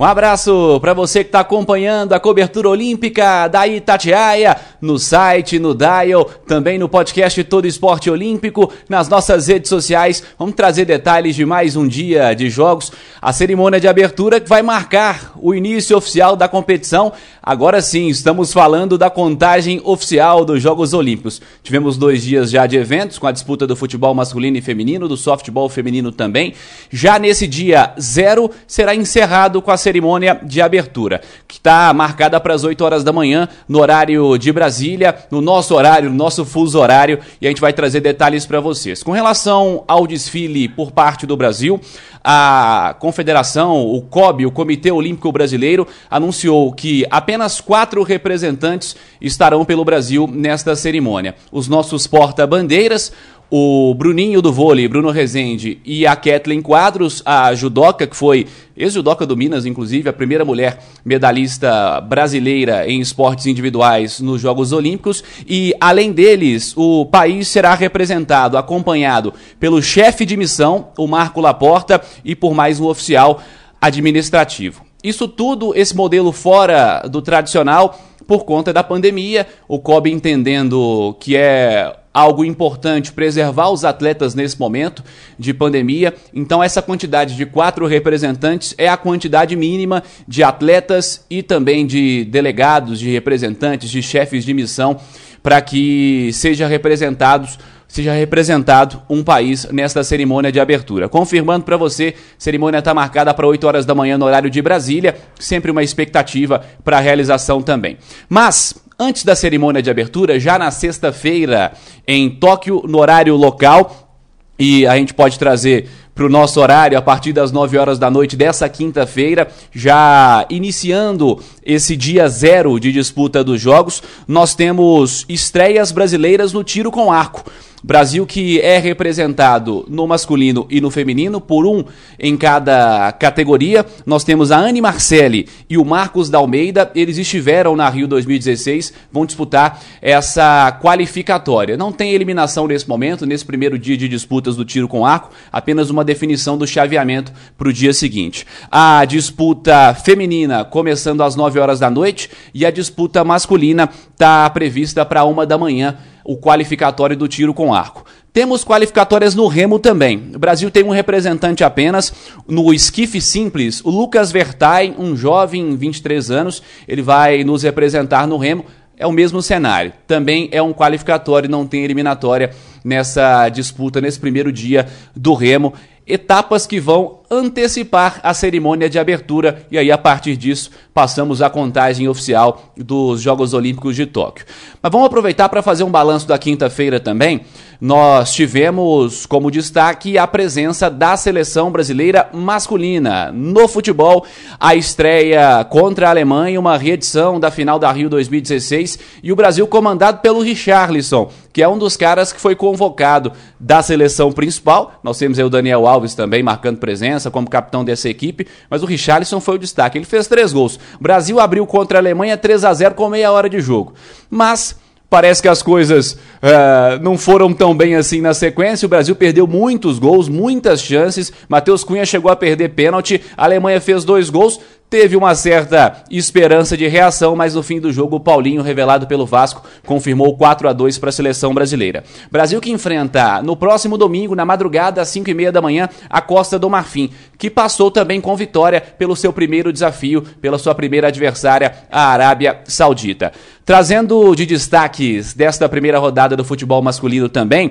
Um abraço para você que está acompanhando a cobertura olímpica da Itatiaia no site, no Dial, também no podcast Todo Esporte Olímpico, nas nossas redes sociais. Vamos trazer detalhes de mais um dia de jogos. A cerimônia de abertura que vai marcar o início oficial da competição. Agora sim, estamos falando da contagem oficial dos Jogos Olímpicos. Tivemos dois dias já de eventos com a disputa do futebol masculino e feminino, do softball feminino também. Já nesse dia zero será encerrado com a cerimônia de abertura, que está marcada para as 8 horas da manhã, no horário de Brasília, no nosso horário, no nosso fuso horário, e a gente vai trazer detalhes para vocês. Com relação ao desfile por parte do Brasil, a confederação, o COB, o Comitê Olímpico Brasileiro, anunciou que apenas quatro representantes estarão pelo Brasil nesta cerimônia. Os nossos porta-bandeiras, o Bruninho do vôlei, Bruno Rezende, e a Kathleen Quadros, a judoca, que foi ex-judoca do Minas, inclusive, a primeira mulher medalhista brasileira em esportes individuais nos Jogos Olímpicos. E, além deles, o país será representado, acompanhado pelo chefe de missão, o Marco Laporta, e por mais um oficial administrativo. Isso tudo, esse modelo fora do tradicional, por conta da pandemia, o COB entendendo que é algo importante preservar os atletas nesse momento de pandemia. Então, essa quantidade de quatro representantes é a quantidade mínima de atletas e também de delegados, de representantes, de chefes de missão para que seja representados seja representado um país nesta cerimônia de abertura. Confirmando para você, cerimônia está marcada para 8 horas da manhã no horário de Brasília, sempre uma expectativa para a realização também. Mas Antes da cerimônia de abertura, já na sexta-feira, em Tóquio, no horário local, e a gente pode trazer para o nosso horário a partir das 9 horas da noite dessa quinta-feira, já iniciando esse dia zero de disputa dos jogos, nós temos estreias brasileiras no tiro com arco. Brasil que é representado no masculino e no feminino, por um em cada categoria. Nós temos a Anne Marcelli e o Marcos da Almeida. Eles estiveram na Rio 2016, vão disputar essa qualificatória. Não tem eliminação nesse momento, nesse primeiro dia de disputas do tiro com arco, apenas uma definição do chaveamento para o dia seguinte. A disputa feminina começando às 9 horas da noite e a disputa masculina está prevista para uma da manhã o qualificatório do tiro com arco. Temos qualificatórias no remo também. O Brasil tem um representante apenas no esquife simples, o Lucas Vertain, um jovem, 23 anos, ele vai nos representar no remo. É o mesmo cenário. Também é um qualificatório, não tem eliminatória nessa disputa, nesse primeiro dia do remo. Etapas que vão antecipar a cerimônia de abertura e aí a partir disso passamos a contagem oficial dos Jogos Olímpicos de Tóquio. Mas vamos aproveitar para fazer um balanço da quinta-feira também. Nós tivemos como destaque a presença da seleção brasileira masculina no futebol, a estreia contra a Alemanha, uma reedição da final da Rio 2016 e o Brasil comandado pelo Richarlison, que é um dos caras que foi convocado da seleção principal. Nós temos aí o Daniel Alves também marcando presença como capitão dessa equipe, mas o Richarlison foi o destaque. Ele fez três gols. Brasil abriu contra a Alemanha 3 a 0 com meia hora de jogo. Mas Parece que as coisas uh, não foram tão bem assim na sequência. O Brasil perdeu muitos gols, muitas chances. Matheus Cunha chegou a perder pênalti. A Alemanha fez dois gols. Teve uma certa esperança de reação, mas no fim do jogo o Paulinho, revelado pelo Vasco, confirmou 4 a 2 para a seleção brasileira. Brasil que enfrenta no próximo domingo, na madrugada, às 5 e meia da manhã, a Costa do Marfim, que passou também com vitória pelo seu primeiro desafio, pela sua primeira adversária, a Arábia Saudita. Trazendo de destaques desta primeira rodada do futebol masculino também,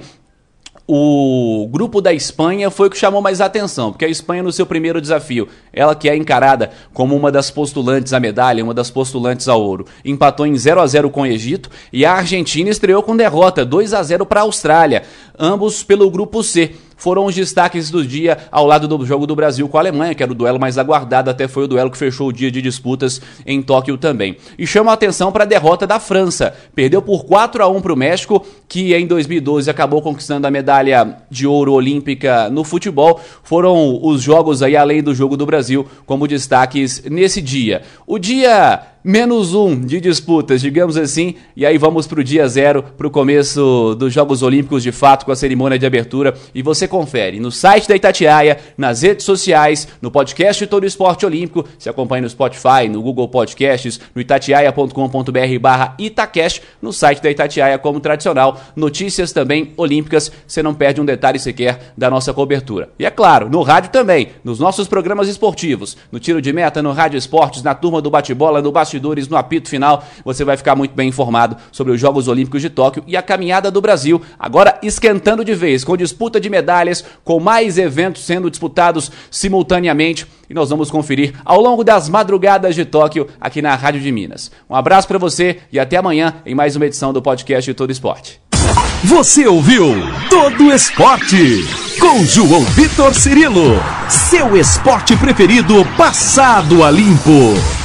o grupo da Espanha foi o que chamou mais atenção, porque a Espanha, no seu primeiro desafio, ela que é encarada como uma das postulantes à medalha, uma das postulantes ao ouro, empatou em 0 a 0 com o Egito e a Argentina estreou com derrota 2 a 0 para a Austrália, ambos pelo grupo C. foram os destaques do dia ao lado do jogo do Brasil com a Alemanha, que era o duelo mais aguardado, até foi o duelo que fechou o dia de disputas em Tóquio também. E chama a atenção para a derrota da França. Perdeu por 4 a 1 para o México, que em 2012 acabou conquistando a medalha de ouro olímpica no futebol. Foram os jogos aí além do jogo do Brasil como destaques nesse dia. O dia menos um de disputas, digamos assim, e aí vamos para o dia zero, para o começo dos Jogos Olímpicos de fato, com a cerimônia de abertura, e você confere no site da Itatiaia, nas redes sociais, no podcast Todo Esporte Olímpico, se acompanha no Spotify, no Google Podcasts, no itatiaia.com.br barra Itacast, no site da Itatiaia como tradicional, notícias também olímpicas, você não perde um detalhe sequer da nossa cobertura. E é claro, no rádio também, nos nossos programas esportivos, no Tiro de Meta, no Rádio Esportes, na Turma do Bate-Bola, no Bastidor bastidores, no apito final, você vai ficar muito bem informado sobre os Jogos Olímpicos de Tóquio e a caminhada do Brasil, agora esquentando de vez, com disputa de medalhas, com mais eventos sendo disputados simultaneamente. E nós vamos conferir ao longo das madrugadas de Tóquio aqui na Rádio de Minas. Um abraço para você e até amanhã em mais uma edição do podcast de Todo Esporte. Você ouviu Todo Esporte com João Vitor Cirilo, seu esporte preferido passado a limpo.